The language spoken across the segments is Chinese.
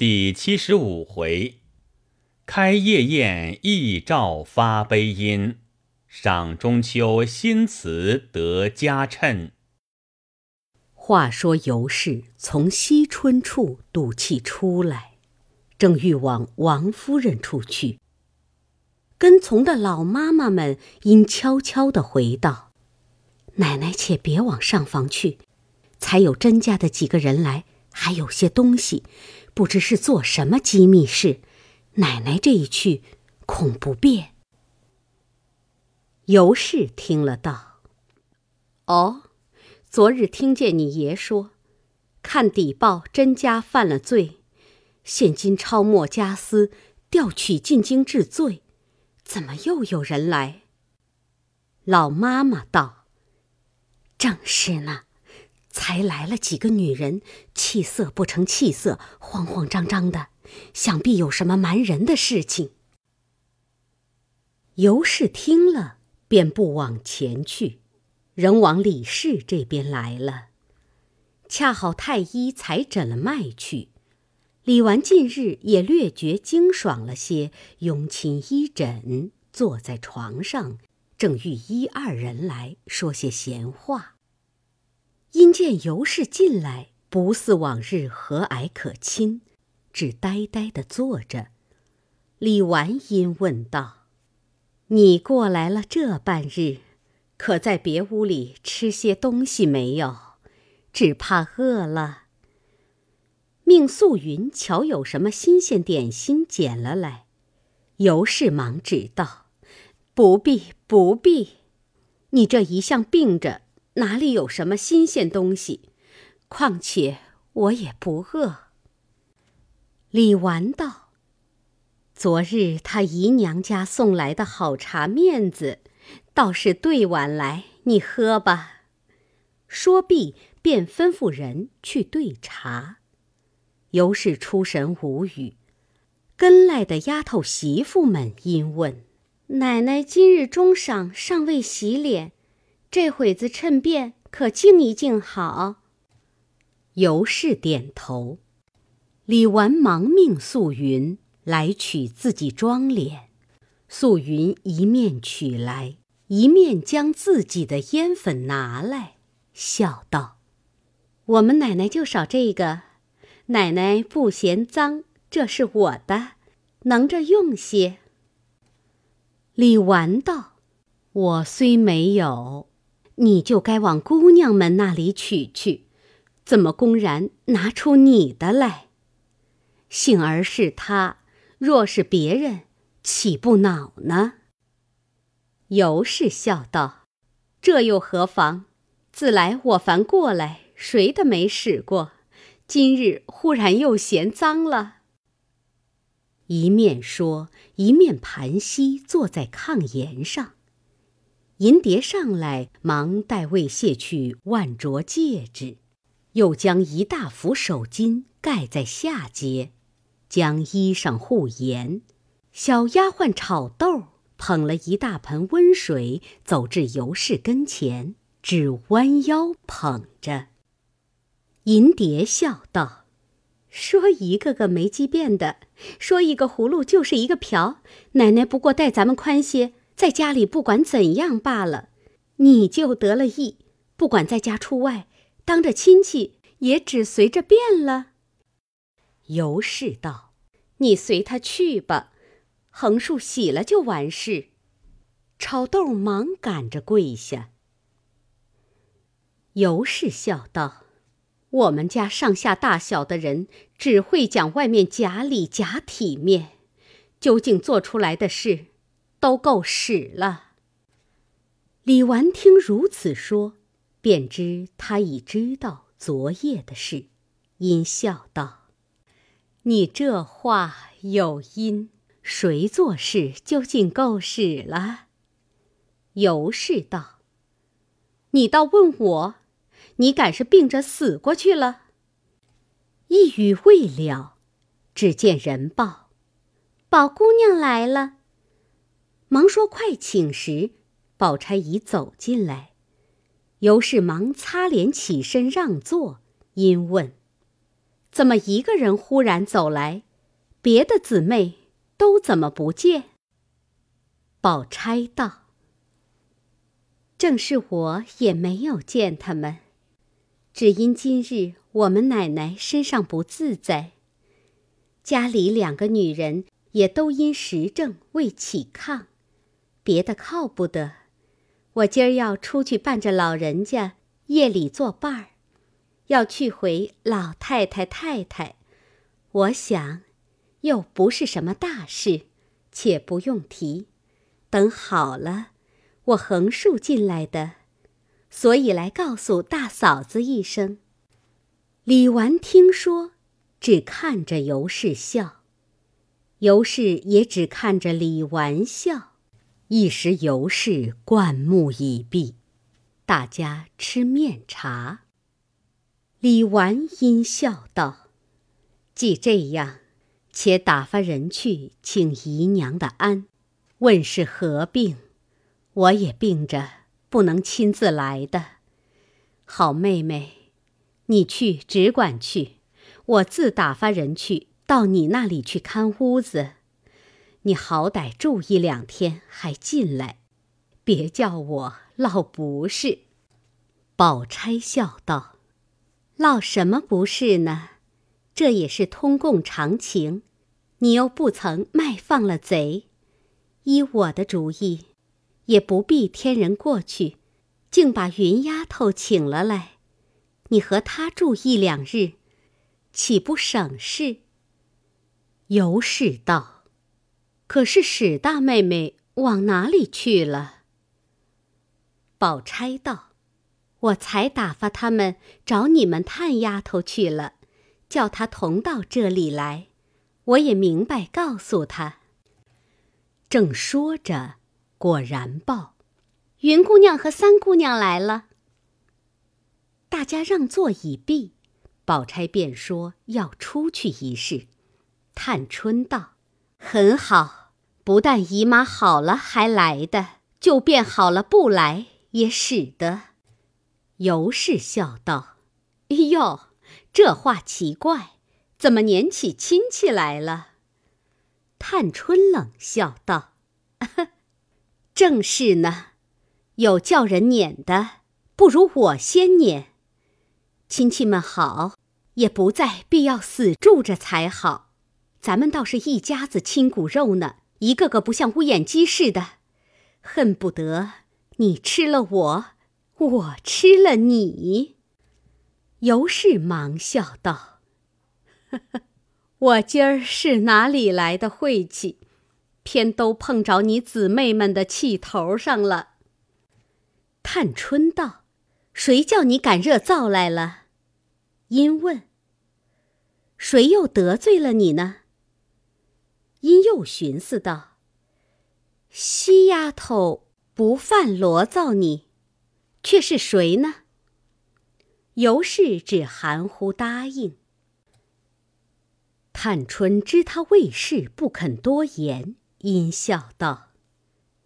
第七十五回，开夜宴忆照发悲音，赏中秋新词得佳称。话说尤氏从惜春处赌气出来，正欲往王夫人处去，跟从的老妈妈们因悄悄的回道：“奶奶且别往上房去，才有甄家的几个人来，还有些东西。”不知是做什么机密事，奶奶这一去，恐不便。尤氏听了道：“哦，昨日听见你爷说，看底报甄家犯了罪，现今抄没家私，调取进京治罪，怎么又有人来？”老妈妈道：“正是呢。”才来了几个女人，气色不成气色，慌慌张张的，想必有什么瞒人的事情。尤氏听了，便不往前去，仍往李氏这边来了。恰好太医才诊了脉去，李纨近日也略觉精爽了些，拥亲依枕，坐在床上，正欲一二人来说些闲话。因见尤氏进来，不似往日和蔼可亲，只呆呆的坐着。李纨因问道：“你过来了这半日，可在别屋里吃些东西没有？只怕饿了。”命素云瞧有什么新鲜点心捡了来。尤氏忙指道：“不必，不必，你这一向病着。”哪里有什么新鲜东西？况且我也不饿。李纨道：“昨日他姨娘家送来的好茶面子，倒是兑碗来，你喝吧。”说毕，便吩咐人去兑茶。尤氏出神无语，跟来的丫头媳妇们因问：“奶奶今日中晌尚未洗脸。”这会子趁便可静一静好。尤氏点头，李纨忙命素云来取自己妆脸。素云一面取来，一面将自己的烟粉拿来，笑道：“我们奶奶就少这个，奶奶不嫌脏，这是我的，能着用些。”李纨道：“我虽没有。”你就该往姑娘们那里取去，怎么公然拿出你的来？幸而是他，若是别人，岂不恼呢？尤氏笑道：“这又何妨？自来我凡过来，谁的没使过？今日忽然又嫌脏了。”一面说，一面盘膝坐在炕沿上。银蝶上来，忙带魏卸去万镯戒指，又将一大幅手巾盖在下阶，将衣裳护严。小丫鬟炒豆捧了一大盆温水，走至尤氏跟前，只弯腰捧着。银蝶笑道：“说一个个没机变的，说一个葫芦就是一个瓢。奶奶不过待咱们宽些。”在家里不管怎样罢了，你就得了意，不管在家出外，当着亲戚也只随着变了。尤氏道：“你随他去吧，横竖洗了就完事。”炒豆忙赶着跪下。尤氏笑道：“我们家上下大小的人，只会讲外面假里假体面，究竟做出来的事。”都够使了。李纨听如此说，便知他已知道昨夜的事，因笑道：“你这话有因，谁做事究竟够使了？”尤氏道：“你倒问我，你敢是病着死过去了？”一语未了，只见人报：“宝姑娘来了。”忙说：“快请！”时，宝钗已走进来，尤氏忙擦脸起身让座，因问：“怎么一个人忽然走来，别的姊妹都怎么不见？”宝钗道：“正是我也没有见他们，只因今日我们奶奶身上不自在，家里两个女人也都因时症未起炕，别的靠不得。我今儿要出去伴着老人家夜里作伴儿，要去回老太太太太。我想，又不是什么大事，且不用提。”等好了，我横竖进来的，所以来告诉大嫂子一声。李纨听说，只看着尤氏笑，尤氏也只看着李纨笑。一时尤氏灌目已毕，大家吃面茶。李纨阴笑道：“既这样，且打发人去请姨娘的安。”问是何病，我也病着，不能亲自来的。好妹妹，你去只管去，我自打发人去到你那里去看屋子。你好歹住一两天，还进来，别叫我落不是。宝钗笑道：“落什么不是呢？这也是通共常情。你又不曾卖放了贼。”依我的主意，也不必添人过去，竟把云丫头请了来，你和她住一两日，岂不省事？尤氏道：“可是史大妹妹往哪里去了？”宝钗道：“我才打发他们找你们探丫头去了，叫她同到这里来，我也明白告诉她。”正说着，果然报，云姑娘和三姑娘来了。大家让座已毕，宝钗便说要出去一事。探春道：“很好，不但姨妈好了还来的，就便好了不来也使得。”尤氏笑道：“哟，这话奇怪，怎么撵起亲戚来了？”探春冷笑道：“ 正是呢，有叫人撵的，不如我先撵。亲戚们好，也不再必要死住着才好。咱们倒是一家子亲骨肉呢，一个个不像乌眼鸡似的，恨不得你吃了我，我吃了你。”尤氏忙笑道：“呵呵。”我今儿是哪里来的晦气，偏都碰着你姊妹们的气头上了。探春道：“谁叫你赶热灶来了？”因问：“谁又得罪了你呢？”因又寻思道：“西丫头不犯罗造你，却是谁呢？”尤氏只含糊答应。探春知他未事，不肯多言，阴笑道：“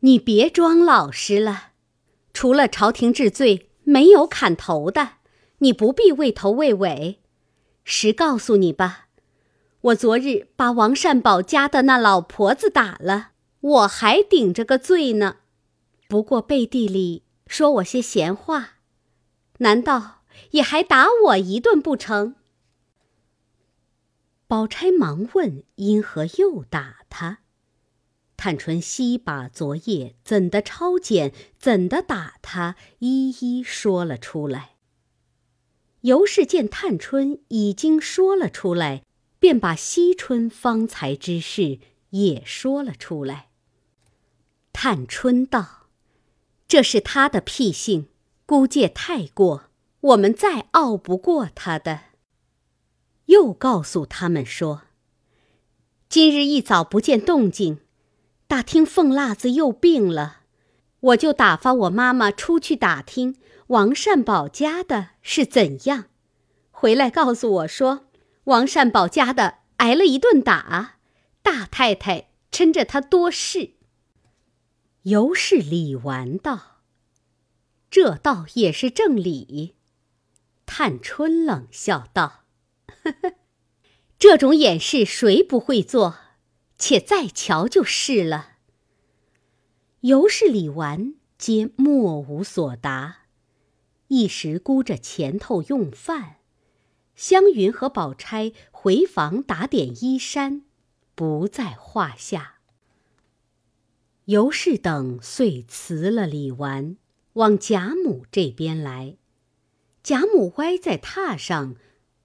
你别装老实了，除了朝廷治罪，没有砍头的，你不必畏头畏尾。实告诉你吧，我昨日把王善保家的那老婆子打了，我还顶着个罪呢。不过背地里说我些闲话，难道也还打我一顿不成？”宝钗忙问：“因何又打他？”探春悉把昨夜怎的抄检，怎的打他，一一说了出来。尤氏见探春已经说了出来，便把惜春方才之事也说了出来。探春道：“这是他的癖性，姑借太过，我们再拗不过他的。”又告诉他们说：“今日一早不见动静，打听凤辣子又病了，我就打发我妈妈出去打听王善保家的是怎样，回来告诉我说，王善保家的挨了一顿打，大太太趁着他多事。”尤氏李纨道：“这倒也是正理。”探春冷笑道。呵 呵这种演示谁不会做？且再瞧就是了。”尤氏、李纨皆莫无所答，一时顾着前头用饭。湘云和宝钗回房打点衣衫，不在话下。尤氏等遂辞了李纨，往贾母这边来。贾母歪在榻上，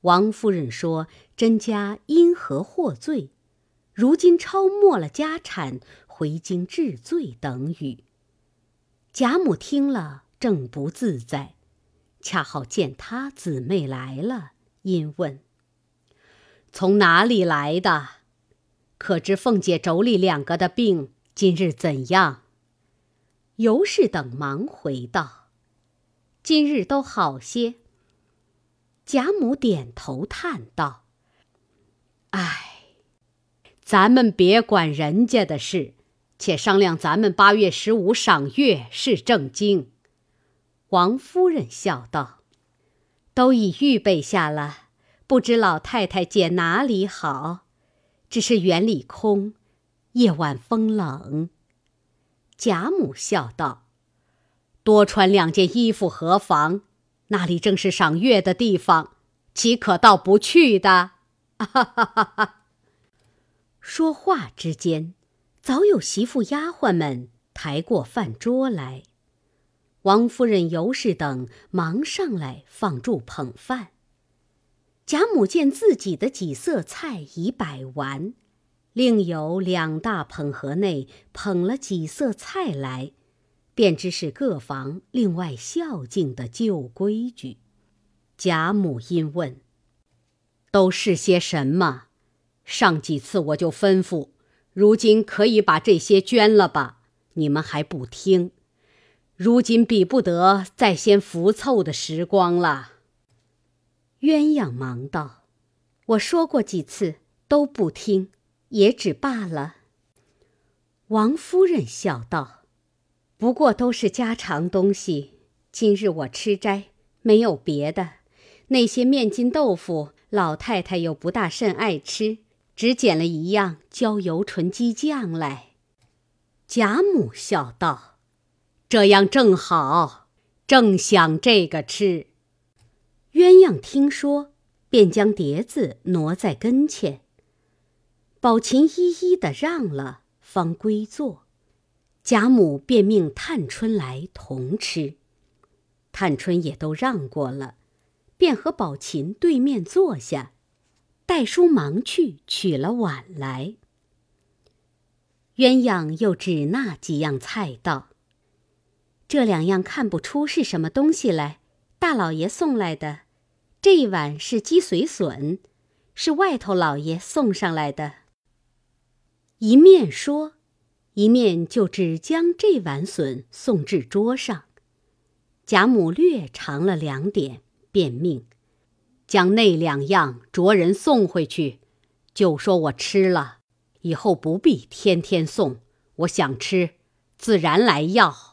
王夫人说：“甄家因何获罪？如今抄没了家产。”回京治罪等语，贾母听了正不自在，恰好见她姊妹来了，因问：“从哪里来的？可知凤姐妯娌两个的病今日怎样？”尤氏等忙回道：“今日都好些。”贾母点头叹道：“唉，咱们别管人家的事。”且商量咱们八月十五赏月是正经。王夫人笑道：“都已预备下了，不知老太太拣哪里好？只是园里空，夜晚风冷。”贾母笑道：“多穿两件衣服何妨？那里正是赏月的地方，岂可到不去的？”哈哈哈哈！说话之间。早有媳妇丫鬟们抬过饭桌来，王夫人、尤氏等忙上来放住捧饭。贾母见自己的几色菜已摆完，另有两大捧盒内捧了几色菜来，便知是各房另外孝敬的旧规矩。贾母因问：“都是些什么？上几次我就吩咐。”如今可以把这些捐了吧？你们还不听，如今比不得再先浮凑的时光了。鸳鸯忙道：“我说过几次都不听，也只罢了。”王夫人笑道：“不过都是家常东西，今日我吃斋，没有别的。那些面筋豆腐，老太太又不大甚爱吃。”只捡了一样浇油醇鸡酱来，贾母笑道：“这样正好，正想这个吃。”鸳鸯听说，便将碟子挪在跟前。宝琴一一的让了，方归坐。贾母便命探春来同吃，探春也都让过了，便和宝琴对面坐下。黛叔忙去取了碗来。鸳鸯又指那几样菜道：“这两样看不出是什么东西来，大老爷送来的。这一碗是鸡髓笋，是外头老爷送上来的。”一面说，一面就只将这碗笋送至桌上。贾母略尝了两点，便命。将那两样着人送回去，就说我吃了，以后不必天天送。我想吃，自然来要。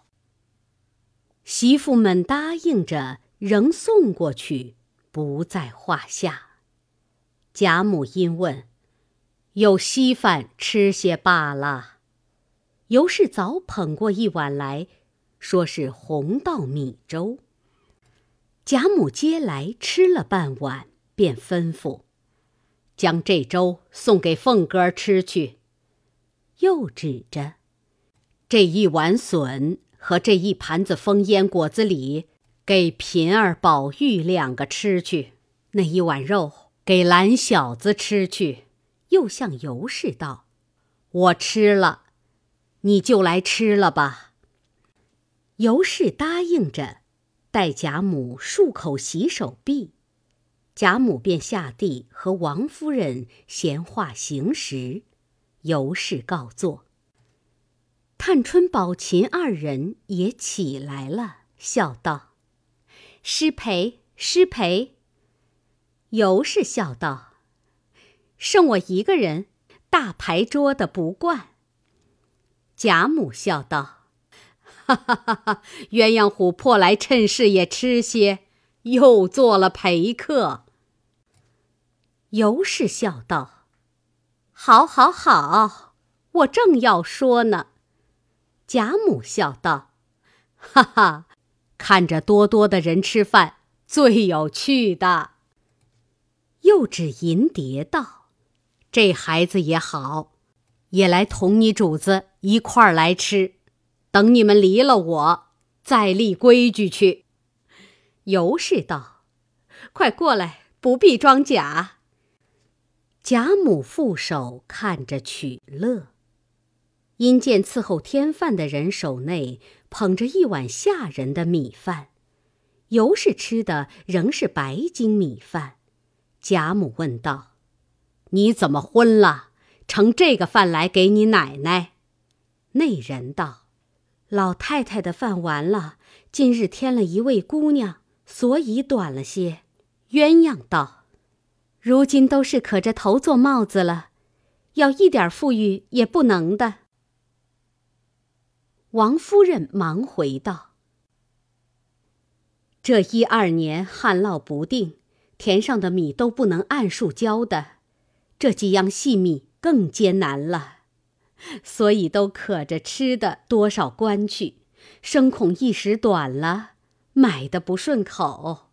媳妇们答应着，仍送过去，不在话下。贾母因问：“有稀饭吃些罢了。”尤氏早捧过一碗来，说是红稻米粥。贾母接来吃了半碗，便吩咐：“将这粥送给凤哥吃去。”又指着这一碗笋和这一盘子风烟果子里，给平儿、宝玉两个吃去。那一碗肉给懒小子吃去。又向尤氏道：“我吃了，你就来吃了吧。”尤氏答应着。待贾母漱口洗手毕，贾母便下地和王夫人闲话行时，尤氏告坐。探春、宝琴二人也起来了，笑道：“失陪，失陪。”尤氏笑道：“剩我一个人，大牌桌的不惯。”贾母笑道。哈哈哈！哈鸳鸯琥珀来趁势也吃些，又做了陪客。尤氏笑道：“好，好，好，我正要说呢。”贾母笑道：“哈哈，看着多多的人吃饭最有趣的。”又指银蝶道：“这孩子也好，也来同你主子一块儿来吃。等你们离了我，再立规矩去。”尤氏道：“快过来，不必装假。”贾母负手看着取乐，因见伺候添饭的人手内捧着一碗下人的米饭，尤氏吃的仍是白金米饭。贾母问道：“你怎么昏了？盛这个饭来给你奶奶。”那人道：“老太太的饭完了，今日添了一位姑娘。”所以短了些，鸳鸯道：“如今都是可着头做帽子了，要一点富裕也不能的。”王夫人忙回道：“这一二年旱涝不定，田上的米都不能按数交的，这几样细米更艰难了，所以都可着吃的多少关去，生恐一时短了。”买的不顺口，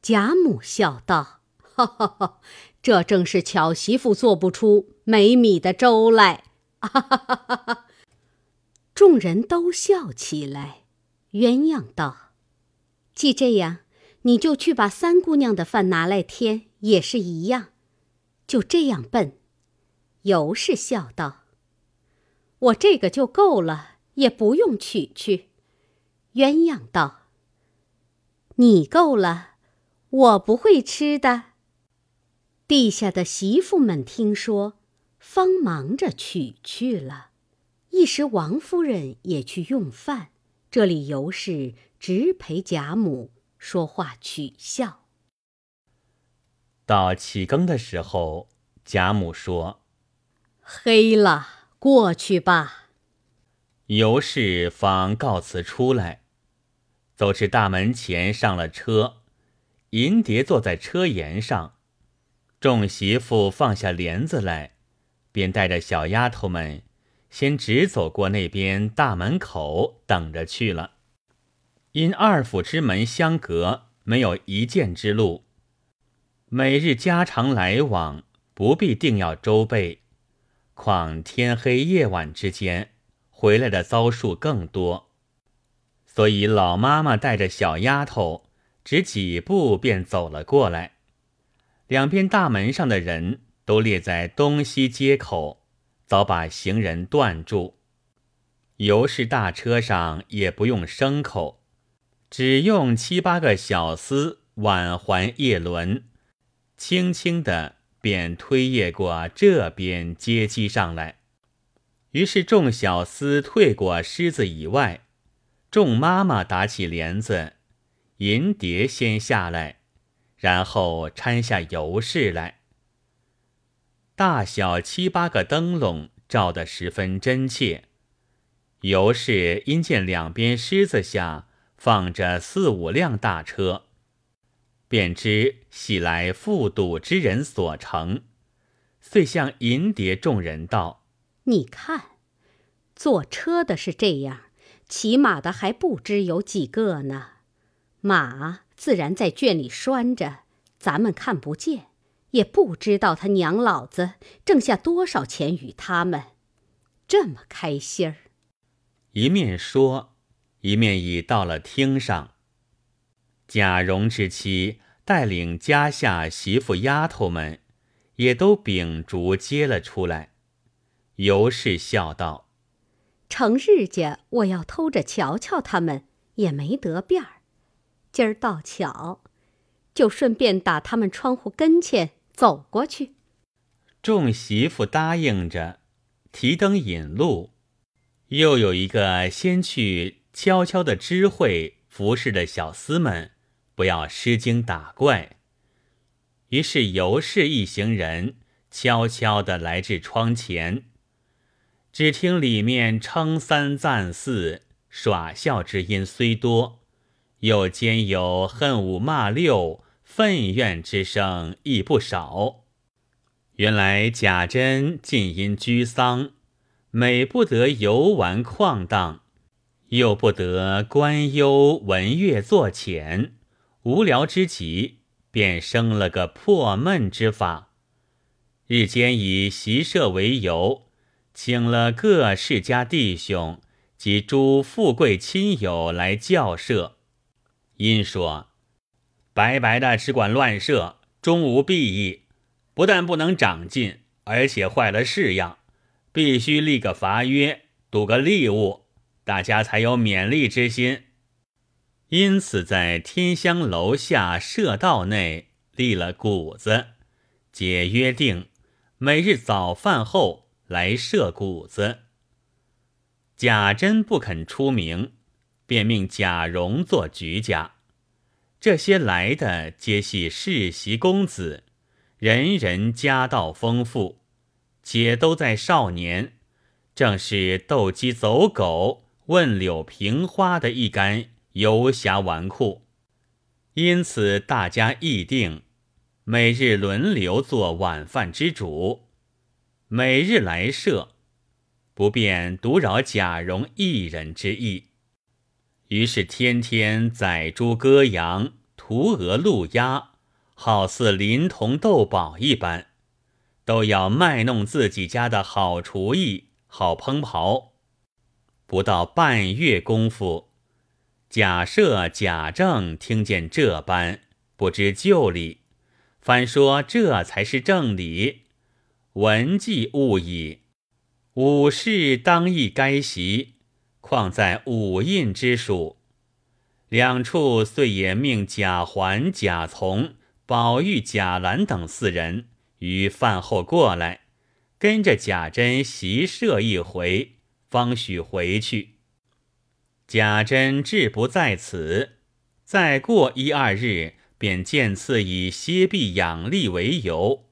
贾母笑道：“哈哈哈，这正是巧媳妇做不出没米的粥来。”哈哈哈哈哈！众人都笑起来。鸳鸯道：“既这样，你就去把三姑娘的饭拿来添，也是一样。就这样笨。”尤氏笑道：“我这个就够了，也不用取去。”鸳鸯道。你够了，我不会吃的。地下的媳妇们听说，方忙着取去了。一时王夫人也去用饭，这里尤氏直陪贾母说话取笑。到起更的时候，贾母说：“黑了，过去吧。”尤氏方告辞出来。走至大门前，上了车，银蝶坐在车沿上，众媳妇放下帘子来，便带着小丫头们，先直走过那边大门口等着去了。因二府之门相隔，没有一箭之路，每日家常来往，不必定要周备，况天黑夜晚之间，回来的遭数更多。所以老妈妈带着小丫头，只几步便走了过来。两边大门上的人都列在东西街口，早把行人断住。尤氏大车上也不用牲口，只用七八个小厮挽环叶轮，轻轻的便推曳过这边阶梯上来。于是众小厮退过狮子以外。众妈妈打起帘子，银蝶先下来，然后搀下尤氏来。大小七八个灯笼照得十分真切。尤氏因见两边狮子下放着四五辆大车，便知喜来复赌之人所乘，遂向银蝶众人道：“你看，坐车的是这样。”骑马的还不知有几个呢，马自然在圈里拴着，咱们看不见，也不知道他娘老子挣下多少钱与他们，这么开心儿。一面说，一面已到了厅上。贾蓉之妻带领家下媳妇丫头们，也都秉烛接了出来。尤氏笑道。成日家我要偷着瞧瞧他们，也没得便儿。今儿倒巧，就顺便打他们窗户跟前走过去。众媳妇答应着，提灯引路。又有一个先去悄悄的知会服侍的小厮们，不要失惊打怪。于是尤氏一行人悄悄的来至窗前。只听里面称三赞四、耍笑之音虽多，又兼有恨五骂六、愤怨之声亦不少。原来贾珍尽因居丧，每不得游玩旷荡，又不得观幽闻乐作浅，无聊之极，便生了个破闷之法。日间以习社为由，请了各世家弟兄及诸富贵亲友来教社。因说：“白白的只管乱射，终无裨益。不但不能长进，而且坏了式样。必须立个罚约，赌个利物，大家才有勉励之心。因此，在天香楼下射道内立了谷子，解约定，每日早饭后来射谷子。贾珍不肯出名。”便命贾蓉做局家，这些来的皆系世袭公子，人人家道丰富，且都在少年，正是斗鸡走狗、问柳平花的一干游侠纨绔。因此大家议定，每日轮流做晚饭之主，每日来设，不便独扰贾蓉一人之意。于是天天宰猪割羊、屠鹅鹿鸭，好似临潼斗宝一般，都要卖弄自己家的好厨艺、好烹刨。不到半月功夫，贾赦、贾政听见这般，不知就理，反说这才是正理。文纪勿矣，武士当亦该习。况在五印之属，两处遂也命贾环、贾从、宝玉、贾兰等四人于饭后过来，跟着贾珍习射一回，方许回去。贾珍志不在此，再过一二日，便见次以歇臂养力为由，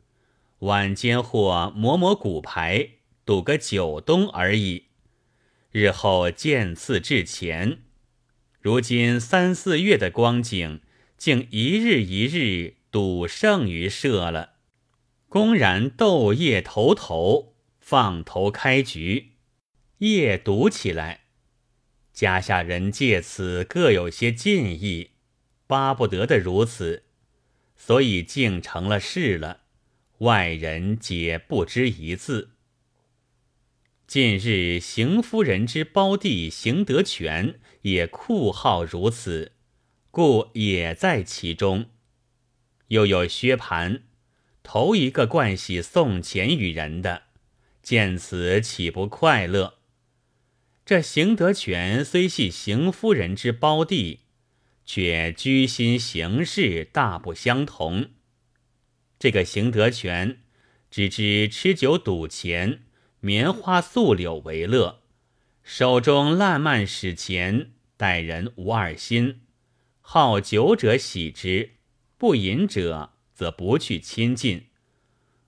晚间或磨磨骨牌，赌个九东而已。日后渐次至前，如今三四月的光景，竟一日一日赌胜于社了。公然斗夜头头，放头开局，夜赌起来，家下人借此各有些进意，巴不得的如此，所以竟成了事了。外人皆不知一字。近日，邢夫人之胞弟邢德全也酷好如此，故也在其中。又有薛蟠，头一个惯喜送钱与人的，见此岂不快乐？这邢德全虽系邢夫人之胞弟，却居心行事大不相同。这个邢德全只知吃酒赌钱。棉花素柳为乐，手中烂漫使钱，待人无二心。好酒者喜之，不饮者则不去亲近。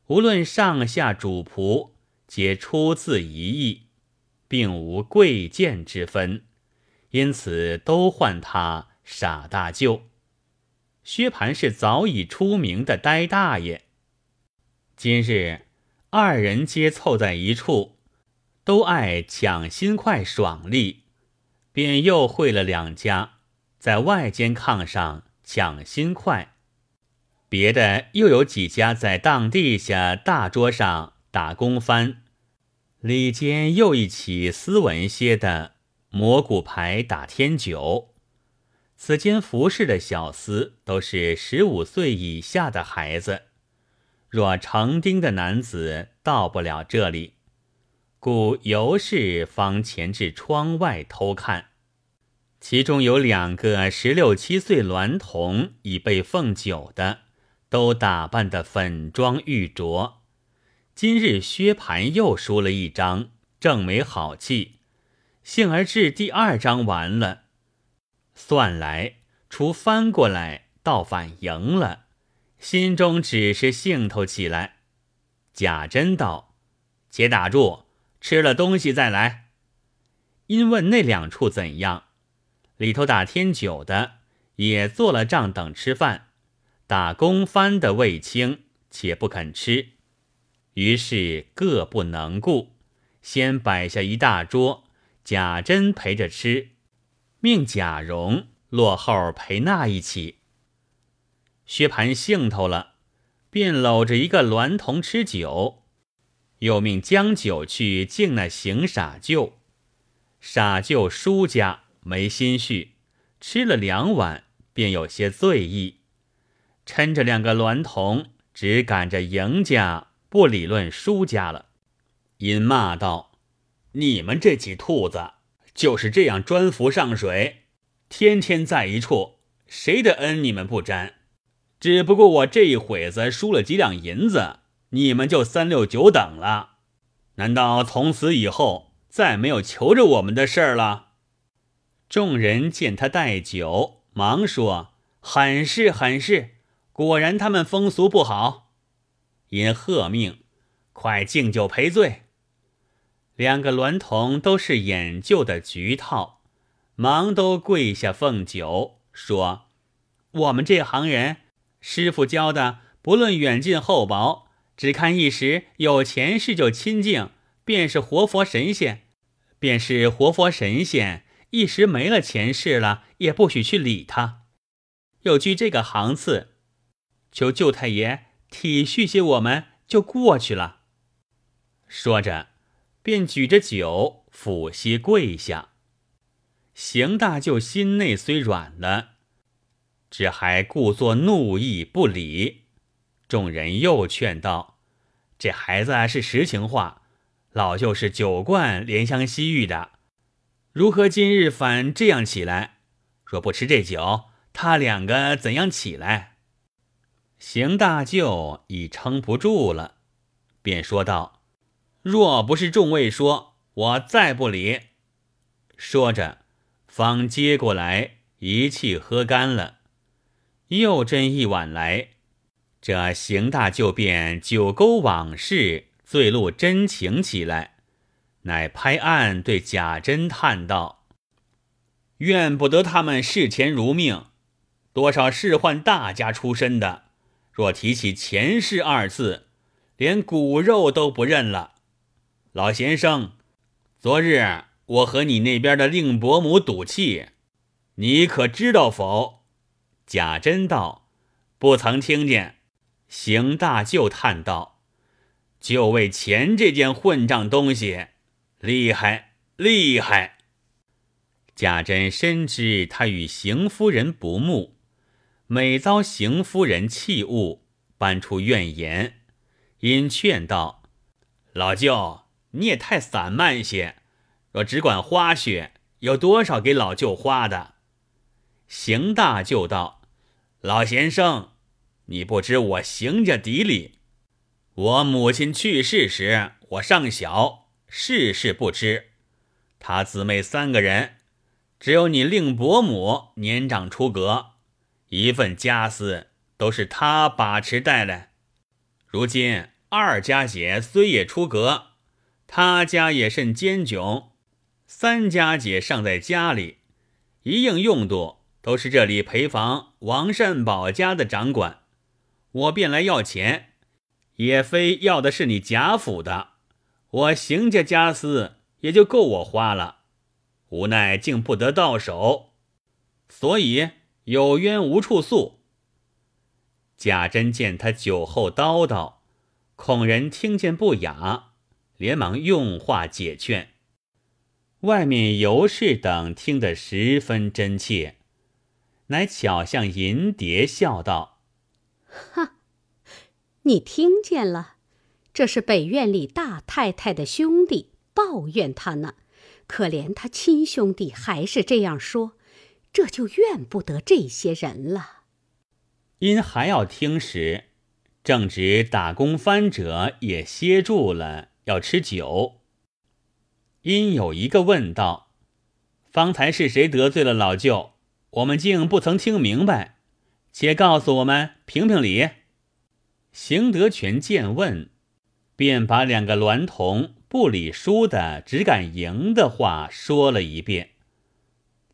无论上下主仆，皆出自一意，并无贵贱之分，因此都唤他傻大舅。薛蟠是早已出名的呆大爷，今日。二人皆凑在一处，都爱抢新快爽利，便又会了两家，在外间炕上抢新快。别的又有几家在当地下大桌上打工翻，里间又一起斯文些的蘑菇牌打天九。此间服侍的小厮都是十五岁以下的孩子。若成丁的男子到不了这里，故尤氏方前至窗外偷看。其中有两个十六七岁娈童已被奉酒的，都打扮得粉妆玉琢。今日薛蟠又输了一张，正没好气，幸而至第二张完了，算来除翻过来，倒反赢了。心中只是兴头起来。贾珍道：“且打住，吃了东西再来。”因问那两处怎样，里头打天九的也做了账等吃饭，打工番的未清，且不肯吃。于是各不能顾，先摆下一大桌，贾珍陪着吃，命贾蓉落后陪那一起。薛蟠兴头了，便搂着一个娈童吃酒，又命将酒去敬那行傻舅。傻舅叔家没心绪，吃了两碗，便有些醉意，趁着两个娈童，只赶着赢家，不理论输家了。因骂道：“你们这几兔子，就是这样专服上水，天天在一处，谁的恩你们不沾？只不过我这一会子输了几两银子，你们就三六九等了。难道从此以后？”再没有求着我们的事儿了。众人见他带酒，忙说：“很是很是，果然他们风俗不好。”因喝命，快敬酒赔罪。两个娈童都是演旧的局套，忙都跪下奉酒，说：“我们这行人，师傅教的，不论远近厚薄，只看一时有前世就亲近，便是活佛神仙。”便是活佛神仙，一时没了前世了，也不许去理他。有据这个行次，求舅太爷体恤些我们，就过去了。说着，便举着酒俯膝跪下。邢大舅心内虽软了，只还故作怒意不理。众人又劝道：“这孩子是实情话。”老舅是酒惯怜香惜玉的，如何今日反这样起来？若不吃这酒，他两个怎样起来？邢大舅已撑不住了，便说道：“若不是众位说，我再不理。”说着，方接过来一气喝干了，又斟一碗来。这邢大舅便酒勾往事。醉露真情起来，乃拍案对贾珍叹道：“怨不得他们视钱如命，多少仕宦大家出身的，若提起前世二字，连骨肉都不认了。老先生，昨日我和你那边的令伯母赌气，你可知道否？”贾珍道：“不曾听见。”邢大舅叹道。就为钱这件混账东西，厉害厉害！贾珍深知他与邢夫人不睦，每遭邢夫人弃物，搬出怨言，因劝道：“老舅，你也太散漫些，若只管花絮，有多少给老舅花的？”邢大舅道：“老先生，你不知我邢家底里。”我母亲去世时，我尚小，事事不知。他姊妹三个人，只有你令伯母年长出阁，一份家私都是他把持带来。如今二家姐虽也出阁，他家也甚艰窘，三家姐尚在家里，一应用度都是这里陪房王善宝家的掌管。我便来要钱。也非要的是你贾府的，我邢家家私也就够我花了，无奈竟不得到手，所以有冤无处诉。贾珍见他酒后叨叨，恐人听见不雅，连忙用话解劝。外面尤氏等听得十分真切，乃巧向银蝶笑道：“哈。”你听见了，这是北院里大太太的兄弟抱怨他呢。可怜他亲兄弟还是这样说，这就怨不得这些人了。因还要听时，正值打工番者也歇住了，要吃酒。因有一个问道：“方才是谁得罪了老舅？我们竟不曾听明白，且告诉我们评评理。”邢德全见问，便把两个娈童不理输的只敢赢的话说了一遍。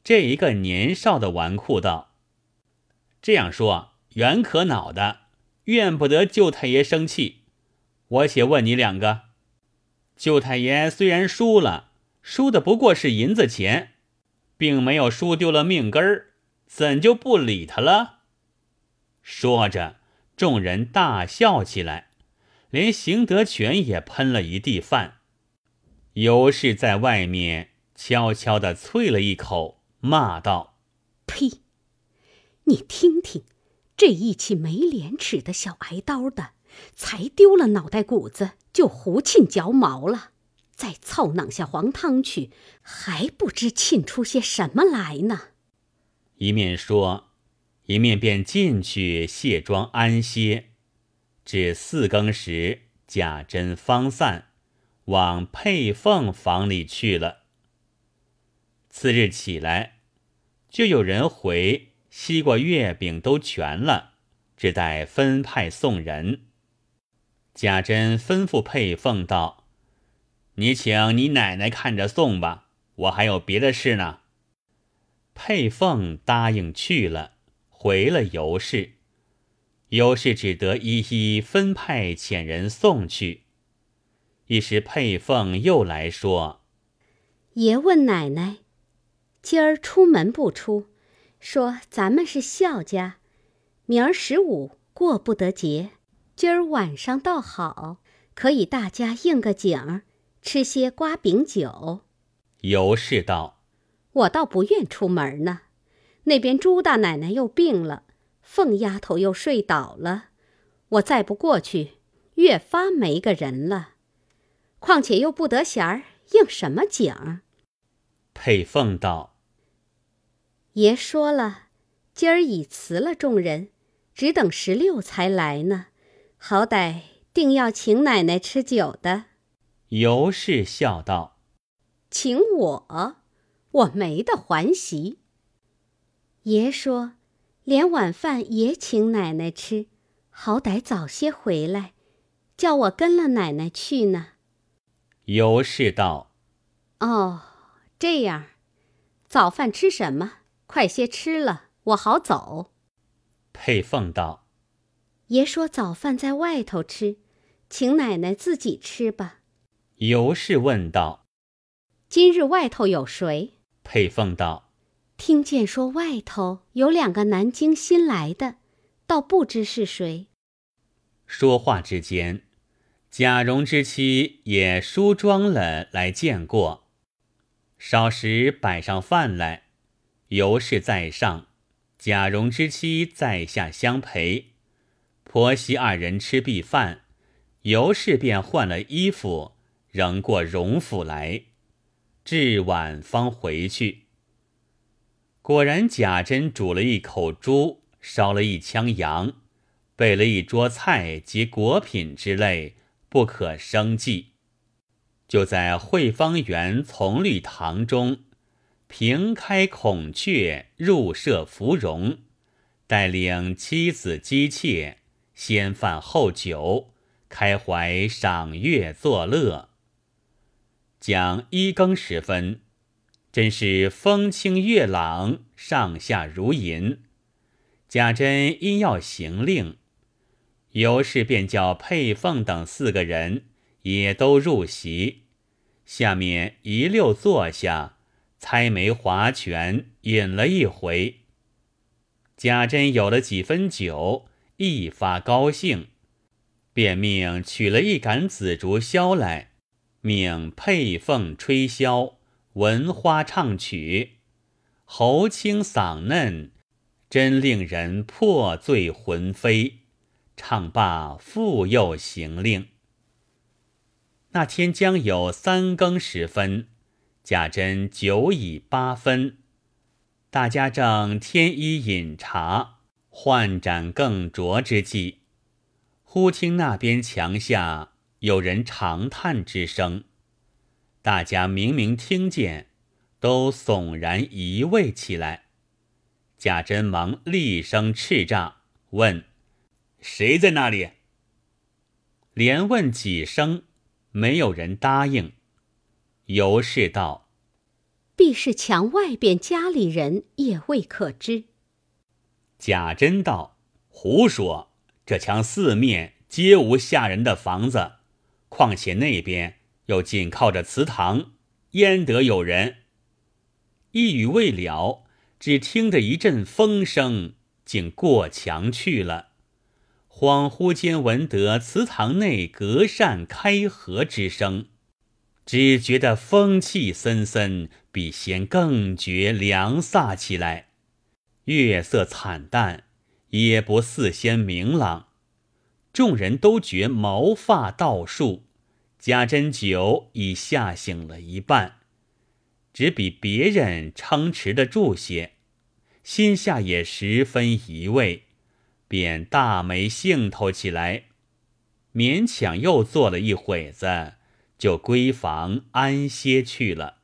这一个年少的纨绔道：“这样说原可恼的，怨不得舅太爷生气。我且问你两个：舅太爷虽然输了，输的不过是银子钱，并没有输丢了命根儿，怎就不理他了？”说着，众人大笑起来，连邢德全也喷了一地饭。尤氏在外面悄悄的啐了一口，骂道：“呸！你听听，这一起没廉耻的小挨刀的，才丢了脑袋骨子就胡沁嚼毛了，再凑囊下黄汤去，还不知沁出些什么来呢。”一面说，一面便进去卸妆安歇。至四更时，贾珍方散。往佩凤房里去了。次日起来，就有人回西瓜、月饼都全了，只待分派送人。贾珍吩咐佩凤道：“你请你奶奶看着送吧，我还有别的事呢。”佩凤答应去了，回了尤氏。尤氏只得一一分派遣人送去。一时，佩凤又来说：“爷问奶奶，今儿出门不出？说咱们是孝家，明儿十五过不得节，今儿晚上倒好，可以大家应个景儿，吃些瓜饼酒。”尤氏道：“我倒不愿出门呢。那边朱大奶奶又病了，凤丫头又睡倒了，我再不过去，越发没个人了。”况且又不得闲儿，应什么景儿？佩凤道：“爷说了，今儿已辞了众人，只等十六才来呢。好歹定要请奶奶吃酒的。”尤氏笑道：“请我，我没得还席。爷说，连晚饭也请奶奶吃，好歹早些回来，叫我跟了奶奶去呢。”尤氏道：“哦，这样，早饭吃什么？快些吃了，我好走。”佩凤道：“爷说早饭在外头吃，请奶奶自己吃吧。”尤氏问道：“今日外头有谁？”佩凤道：“听见说外头有两个南京新来的，倒不知是谁。”说话之间。贾蓉之妻也梳妆了来见过，少时摆上饭来，尤氏在上，贾蓉之妻在下相陪。婆媳二人吃毕饭，尤氏便换了衣服，仍过荣府来，至晚方回去。果然贾珍煮了一口猪，烧了一腔羊，备了一桌菜及果品之类。不可生计，就在惠芳园从绿堂中，平开孔雀，入舍芙蓉，带领妻子姬妾，先饭后酒，开怀赏月作乐。讲一更时分，真是风清月朗，上下如银。贾珍因要行令。尤氏便叫佩凤等四个人也都入席，下面一溜坐下，猜眉划拳，饮了一回。贾珍有了几分酒，一发高兴，便命取了一杆紫竹箫来，命佩凤吹箫，闻花唱曲，喉清嗓嫩，真令人破醉魂飞。唱罢，复又行令。那天将有三更时分，贾珍酒已八分，大家正添衣饮茶，换盏更酌之际，忽听那边墙下有人长叹之声，大家明明听见，都悚然移位起来。贾珍忙厉声叱咤，问。谁在那里？连问几声，没有人答应。尤氏道：“必是墙外边家里人也未可知。”贾珍道：“胡说！这墙四面皆无下人的房子，况且那边又紧靠着祠堂，焉得有人？一语未了，只听得一阵风声，竟过墙去了。恍惚间闻得祠堂内隔扇开合之声，只觉得风气森森，比先更觉凉飒起来。月色惨淡，也不似先明朗。众人都觉毛发倒竖，贾珍酒已吓醒了一半，只比别人撑持得住些，心下也十分疑味。便大没兴头起来，勉强又坐了一会子，就归房安歇去了。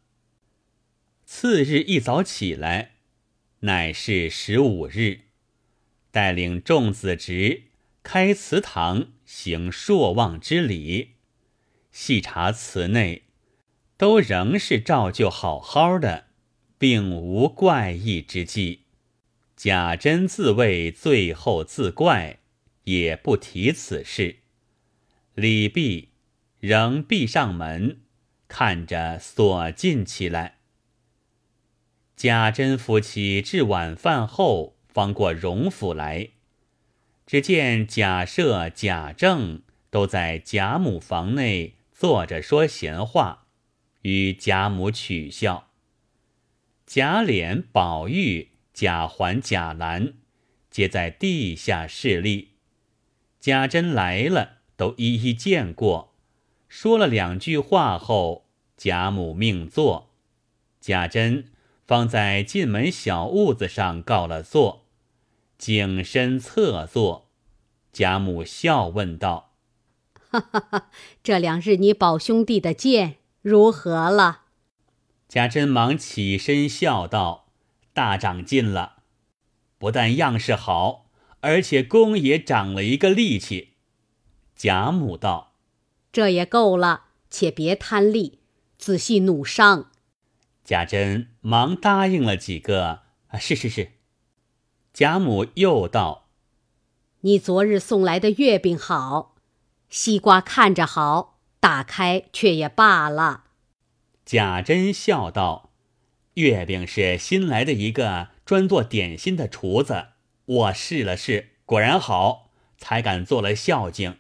次日一早起来，乃是十五日，带领众子侄开祠堂行朔望之礼，细查祠内，都仍是照旧好好的，并无怪异之迹。贾珍自谓最后自怪，也不提此事。李泌仍闭上门，看着锁进起来。贾珍夫妻至晚饭后，方过荣府来，只见贾赦、贾政都在贾母房内坐着说闲话，与贾母取笑。贾琏、宝玉。贾环、贾兰皆在地下侍立，贾珍来了，都一一见过，说了两句话后，贾母命坐，贾珍方在进门小屋子上告了座，景深侧坐。贾母笑问道：“哈哈哈，这两日你宝兄弟的剑如何了？”贾珍忙起身笑道。大长进了，不但样式好，而且功也长了一个力气。贾母道：“这也够了，且别贪利，仔细弩伤。”贾珍忙答应了几个：“啊，是是是。”贾母又道：“你昨日送来的月饼好，西瓜看着好，打开却也罢了。”贾珍笑道。月饼是新来的一个专做点心的厨子，我试了试，果然好，才敢做了孝敬。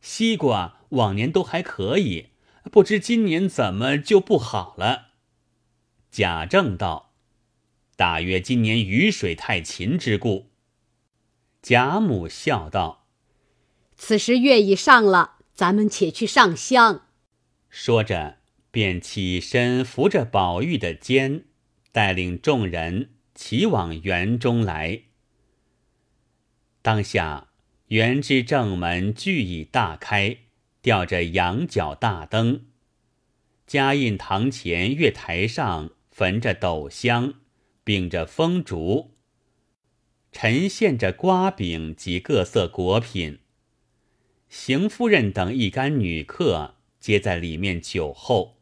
西瓜往年都还可以，不知今年怎么就不好了。贾政道：“大约今年雨水太勤之故。”贾母笑道：“此时月已上了，咱们且去上香。”说着。便起身扶着宝玉的肩，带领众人齐往园中来。当下园之正门俱已大开，吊着羊角大灯。嘉印堂前月台上焚着斗香，秉着风烛，陈献着瓜饼及各色果品。邢夫人等一干女客皆在里面酒后。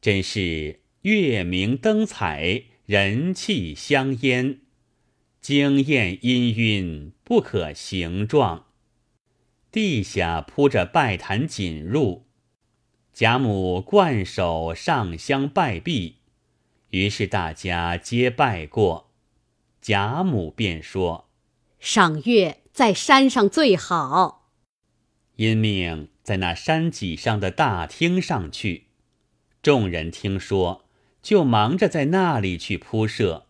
真是月明灯彩，人气香烟，惊艳氤氲，不可形状。地下铺着拜坛锦褥，贾母冠手上香拜毕，于是大家皆拜过。贾母便说：“赏月在山上最好。”因命在那山脊上的大厅上去。众人听说，就忙着在那里去铺设。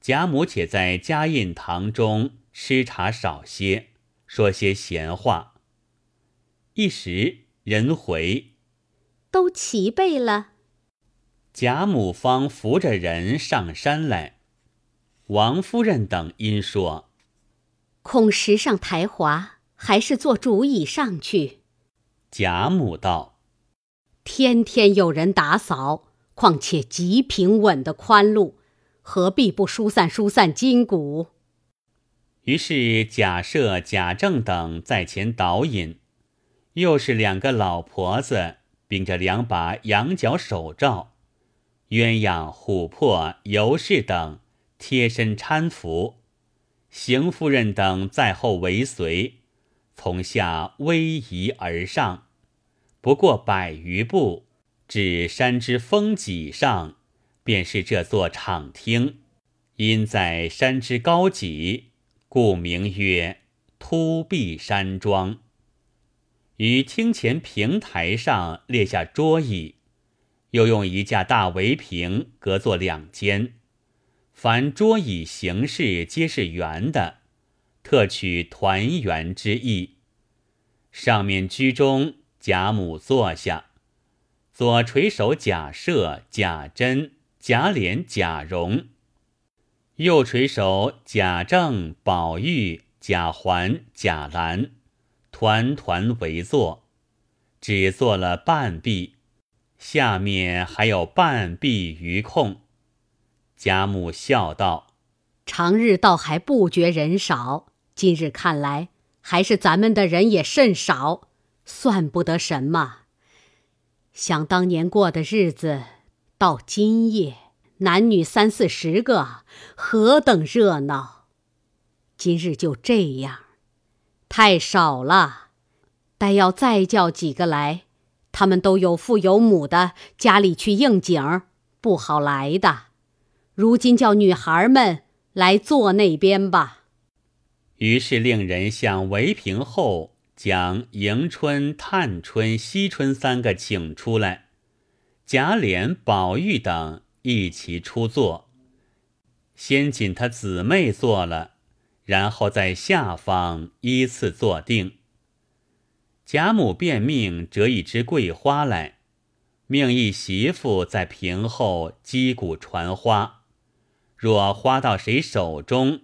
贾母且在嘉印堂中吃茶少些，说些闲话。一时人回，都齐备了。贾母方扶着人上山来。王夫人等因说：“恐时上台滑，还是坐竹椅上去。”贾母道。天天有人打扫，况且极平稳的宽路，何必不疏散疏散筋骨？于是贾赦、贾政等在前导引，又是两个老婆子秉着两把羊角手杖，鸳鸯、琥珀、尤氏等贴身搀扶，邢夫人等在后尾随，从下逶迤而上。不过百余步，至山之峰脊上，便是这座场厅。因在山之高脊，故名曰突壁山庄。于厅前平台上列下桌椅，又用一架大围屏隔作两间。凡桌椅形式皆是圆的，特取团圆之意。上面居中，贾母坐下，左垂手贾赦、贾珍、贾琏、贾蓉；右垂手贾政、宝玉、贾环、贾兰。团团围坐，只坐了半壁，下面还有半壁余空。贾母笑道：“常日倒还不觉人少，今日看来，还是咱们的人也甚少，算不得什么。想当年过的日子，到今夜男女三四十个，何等热闹！今日就这样。”太少了，待要再叫几个来，他们都有父有母的，家里去应景，不好来的。如今叫女孩们来坐那边吧。于是令人向围屏后将迎春、探春、惜春三个请出来，贾琏、宝玉等一齐出座，先请他姊妹坐了。然后在下方依次坐定。贾母便命折一枝桂花来，命一媳妇在屏后击鼓传花。若花到谁手中，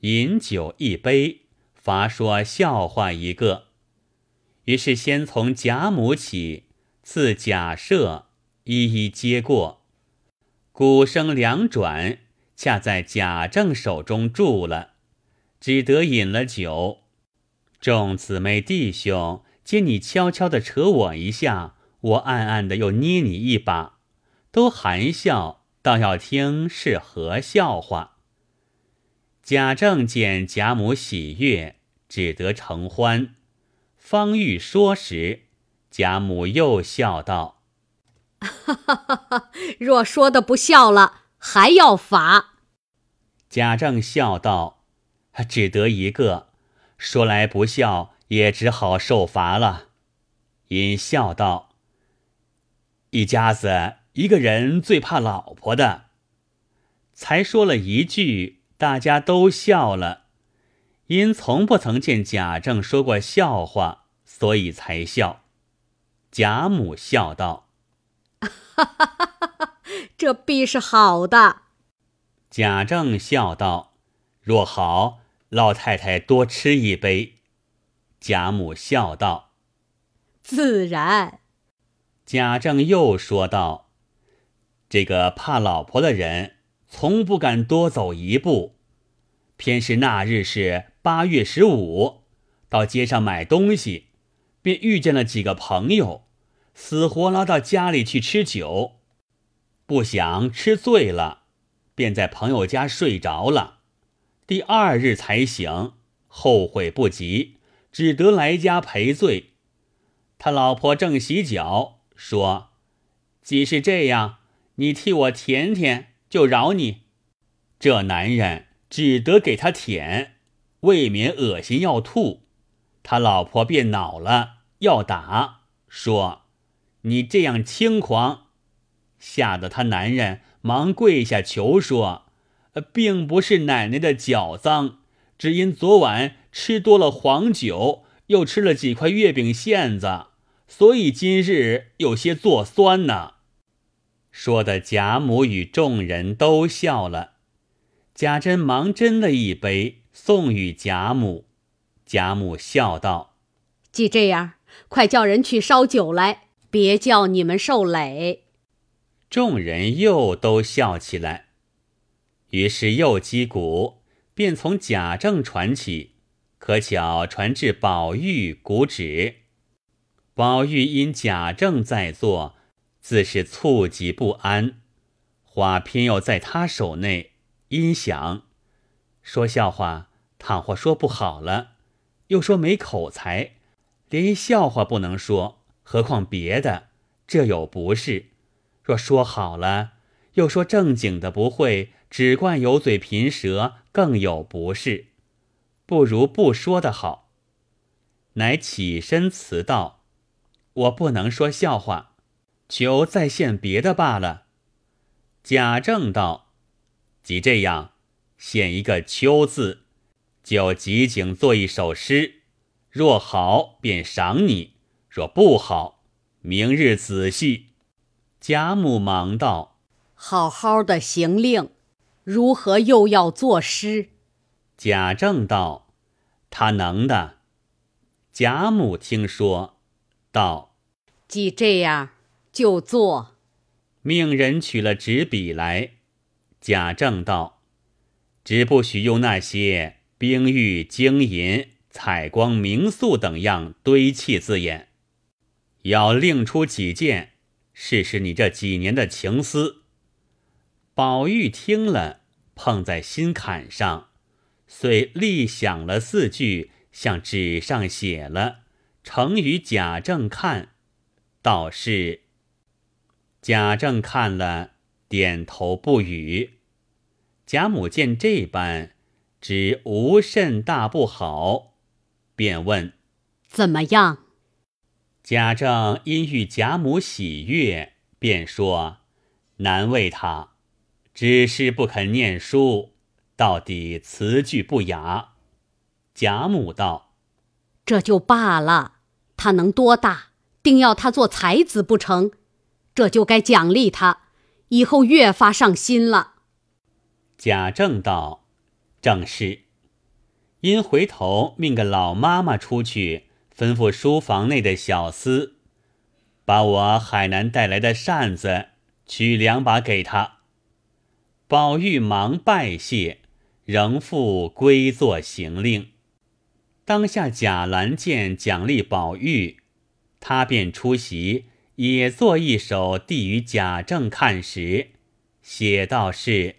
饮酒一杯，罚说笑话一个。于是先从贾母起，赐贾赦，一一接过。鼓声两转，恰在贾政手中住了。只得饮了酒，众姊妹弟兄见你悄悄的扯我一下，我暗暗的又捏你一把，都含笑，倒要听是何笑话。贾政见贾母喜悦，只得承欢。方欲说时，贾母又笑道：“哈哈哈哈！若说的不笑了，还要罚。”贾政笑道。只得一个，说来不笑，也只好受罚了。因笑道：“一家子一个人最怕老婆的。”才说了一句，大家都笑了。因从不曾见贾政说过笑话，所以才笑。贾母笑道：“哈哈哈这必是好的。”贾政笑道：“若好。”老太太多吃一杯，贾母笑道：“自然。”贾政又说道：“这个怕老婆的人，从不敢多走一步。偏是那日是八月十五，到街上买东西，便遇见了几个朋友，死活拉到家里去吃酒，不想吃醉了，便在朋友家睡着了。”第二日才醒，后悔不及，只得来家赔罪。他老婆正洗脚，说：“既是这样，你替我舔舔，就饶你。”这男人只得给他舔，未免恶心要吐。他老婆便恼了，要打，说：“你这样轻狂！”吓得他男人忙跪下求说。并不是奶奶的脚脏，只因昨晚吃多了黄酒，又吃了几块月饼馅子，所以今日有些作酸呢。说的贾母与众人都笑了。贾珍忙斟了一杯送与贾母，贾母笑道：“既这样，快叫人去烧酒来，别叫你们受累。”众人又都笑起来。于是又击鼓，便从贾政传起，可巧传至宝玉鼓止。宝玉因贾政在座，自是猝急不安。话偏又在他手内，因想说笑话，倘或说不好了，又说没口才，连一笑话不能说，何况别的，这有不是。若说好了，又说正经的不会，只惯油嘴贫舌，更有不是。不如不说的好。”乃起身辞道：“我不能说笑话，求再现别的罢了。”贾政道：“即这样，献一个‘秋’字，就即景做一首诗。若好，便赏你；若不好，明日仔细。”贾母忙道：“好好的行令，如何又要作诗？”贾政道：“他能的。”贾母听说，道：“既这样，就做。”命人取了纸笔来，贾政道：“只不许用那些冰玉晶银、采光明素等样堆砌字眼，要另出几件，试试你这几年的情思。”宝玉听了，碰在心坎上，遂立想了四句，向纸上写了，呈与贾政看，道是。贾政看了，点头不语。贾母见这般，知无甚大不好，便问：“怎么样？”贾政因遇贾母喜悦，便说：“难为他，只是不肯念书，到底词句不雅。”贾母道：“这就罢了，他能多大？定要他做才子不成？”这就该奖励他，以后越发上心了。贾政道：“正是。”因回头命个老妈妈出去，吩咐书房内的小厮，把我海南带来的扇子取两把给他。宝玉忙拜谢，仍复归坐行令。当下贾兰见奖励宝玉，他便出席。也作一首递与贾政看时，写道是：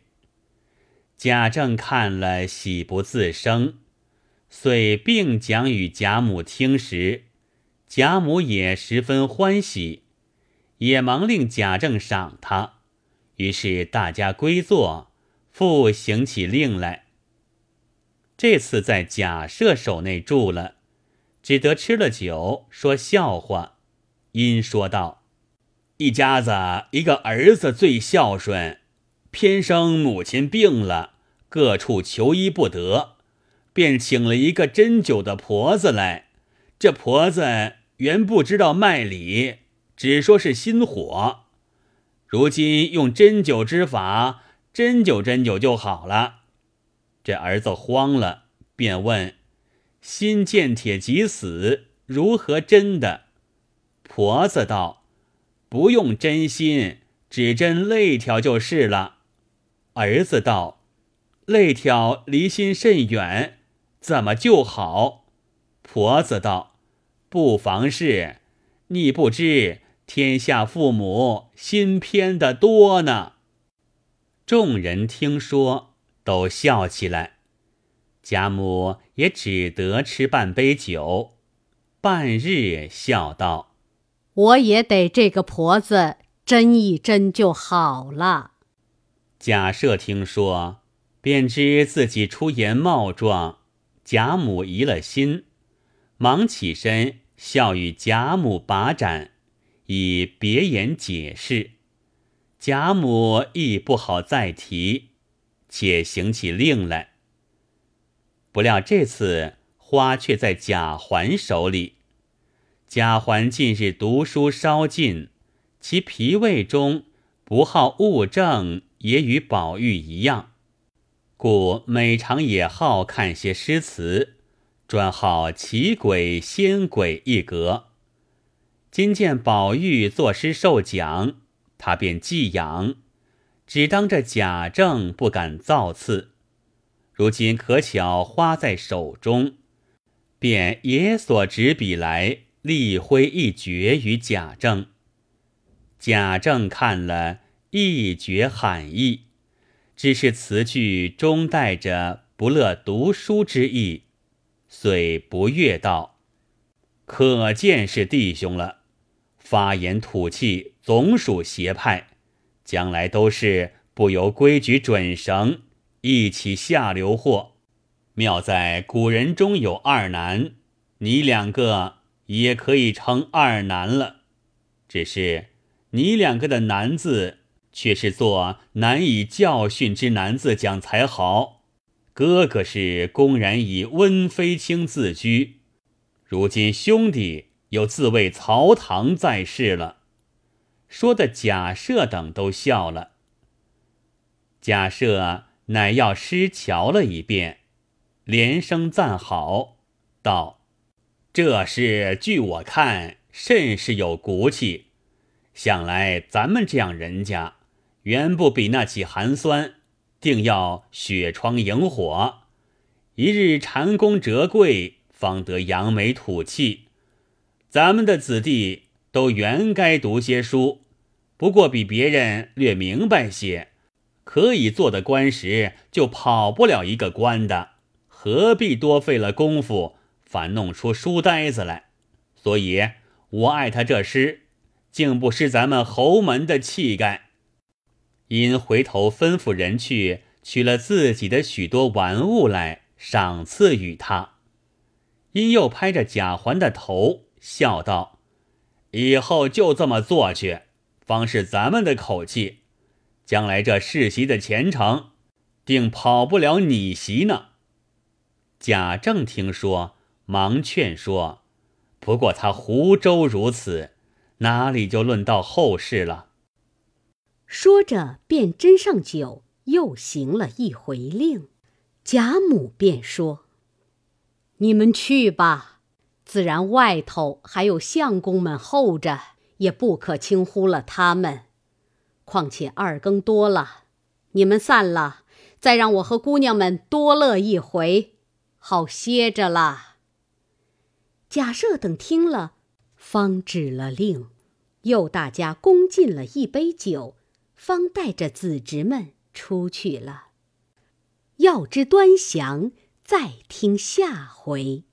贾政看了喜不自胜，遂并讲与贾母听时，贾母也十分欢喜，也忙令贾政赏他。于是大家归坐，复行起令来。这次在贾赦手内住了，只得吃了酒，说笑话。因说道：“一家子一个儿子最孝顺，偏生母亲病了，各处求医不得，便请了一个针灸的婆子来。这婆子原不知道脉理，只说是心火。如今用针灸之法，针灸针灸就好了。这儿子慌了，便问：心见铁即死，如何针的？”婆子道：“不用针心，只针肋条就是了。”儿子道：“肋条离心甚远，怎么就好？”婆子道：“不妨事，你不知天下父母心偏的多呢。”众人听说，都笑起来。贾母也只得吃半杯酒，半日笑道。我也得这个婆子斟一斟就好了。贾赦听说，便知自己出言冒撞，贾母疑了心，忙起身笑与贾母把盏，以别言解释。贾母亦不好再提，且行起令来。不料这次花却在贾环手里。贾环近日读书稍进，其脾胃中不好物证，也与宝玉一样，故每常也好看些诗词，专好奇鬼仙鬼一格。今见宝玉作诗受奖，他便寄养，只当这贾政不敢造次。如今可巧花在手中，便也所执笔来。立挥一绝于贾政，贾政看了一绝罕意，只是词句中带着不乐读书之意，遂不悦道：“可见是弟兄了，发言吐气，总属邪派，将来都是不由规矩准绳，一起下流货。妙在古人中有二难，你两个也可以称二难了，只是你两个的“难”字，却是做难以教训之难字讲才好。哥哥是公然以温妃卿自居，如今兄弟。又自谓曹唐在世了，说的贾赦等都笑了。贾赦乃要诗瞧了一遍，连声赞好，道：“这事据我看甚是有骨气。想来咱们这样人家，远不比那起寒酸，定要雪窗萤火，一日蟾宫折桂，方得扬眉吐气。”咱们的子弟都原该读些书，不过比别人略明白些，可以做的官时就跑不了一个官的，何必多费了功夫，反弄出书呆子来？所以我爱他这诗，竟不失咱们侯门的气概。因回头吩咐人去取了自己的许多玩物来赏赐与他，因又拍着贾环的头。笑道：“以后就这么做去，方是咱们的口气。将来这世袭的前程，定跑不了你席呢。”贾政听说，忙劝说：“不过他湖州如此，哪里就论到后事了？”说着，便斟上酒，又行了一回令。贾母便说：“你们去吧。”自然外头还有相公们候着，也不可轻忽了他们。况且二更多了，你们散了，再让我和姑娘们多乐一回，好歇着了。贾赦等听了，方止了令，又大家恭敬了一杯酒，方带着子侄们出去了。要知端详，再听下回。